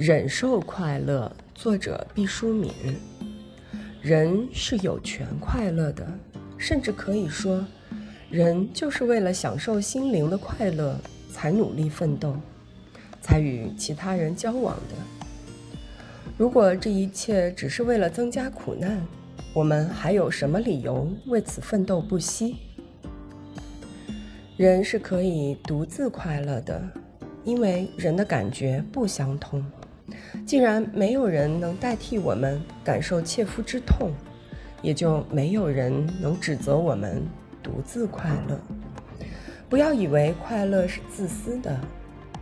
忍受快乐，作者毕淑敏。人是有权快乐的，甚至可以说，人就是为了享受心灵的快乐才努力奋斗，才与其他人交往的。如果这一切只是为了增加苦难，我们还有什么理由为此奋斗不息？人是可以独自快乐的，因为人的感觉不相通。既然没有人能代替我们感受切肤之痛，也就没有人能指责我们独自快乐。不要以为快乐是自私的。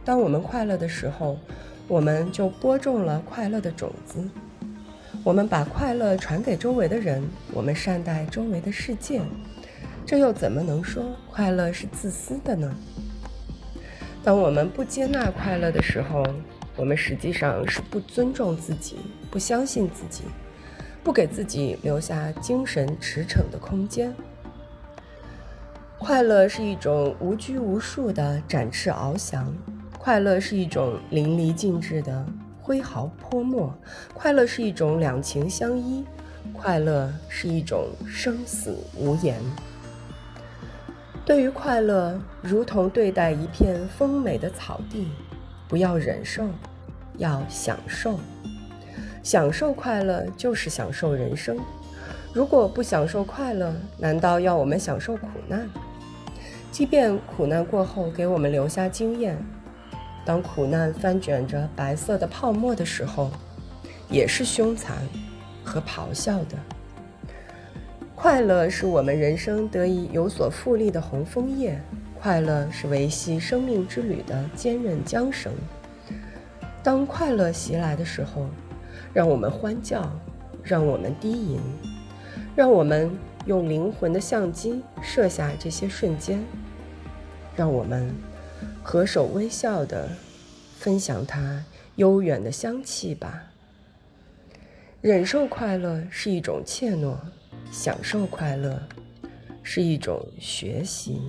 当我们快乐的时候，我们就播种了快乐的种子。我们把快乐传给周围的人，我们善待周围的世界。这又怎么能说快乐是自私的呢？当我们不接纳快乐的时候，我们实际上是不尊重自己，不相信自己，不给自己留下精神驰骋的空间。快乐是一种无拘无束的展翅翱翔，快乐是一种淋漓尽致的挥毫泼墨，快乐是一种两情相依，快乐是一种生死无言。对于快乐，如同对待一片丰美的草地。不要忍受，要享受。享受快乐就是享受人生。如果不享受快乐，难道要我们享受苦难？即便苦难过后给我们留下经验，当苦难翻卷着白色的泡沫的时候，也是凶残和咆哮的。快乐是我们人生得以有所复利的红枫叶。快乐是维系生命之旅的坚韧缰绳。当快乐袭来的时候，让我们欢叫，让我们低吟，让我们用灵魂的相机摄下这些瞬间，让我们合手微笑地分享它悠远的香气吧。忍受快乐是一种怯懦，享受快乐是一种学习。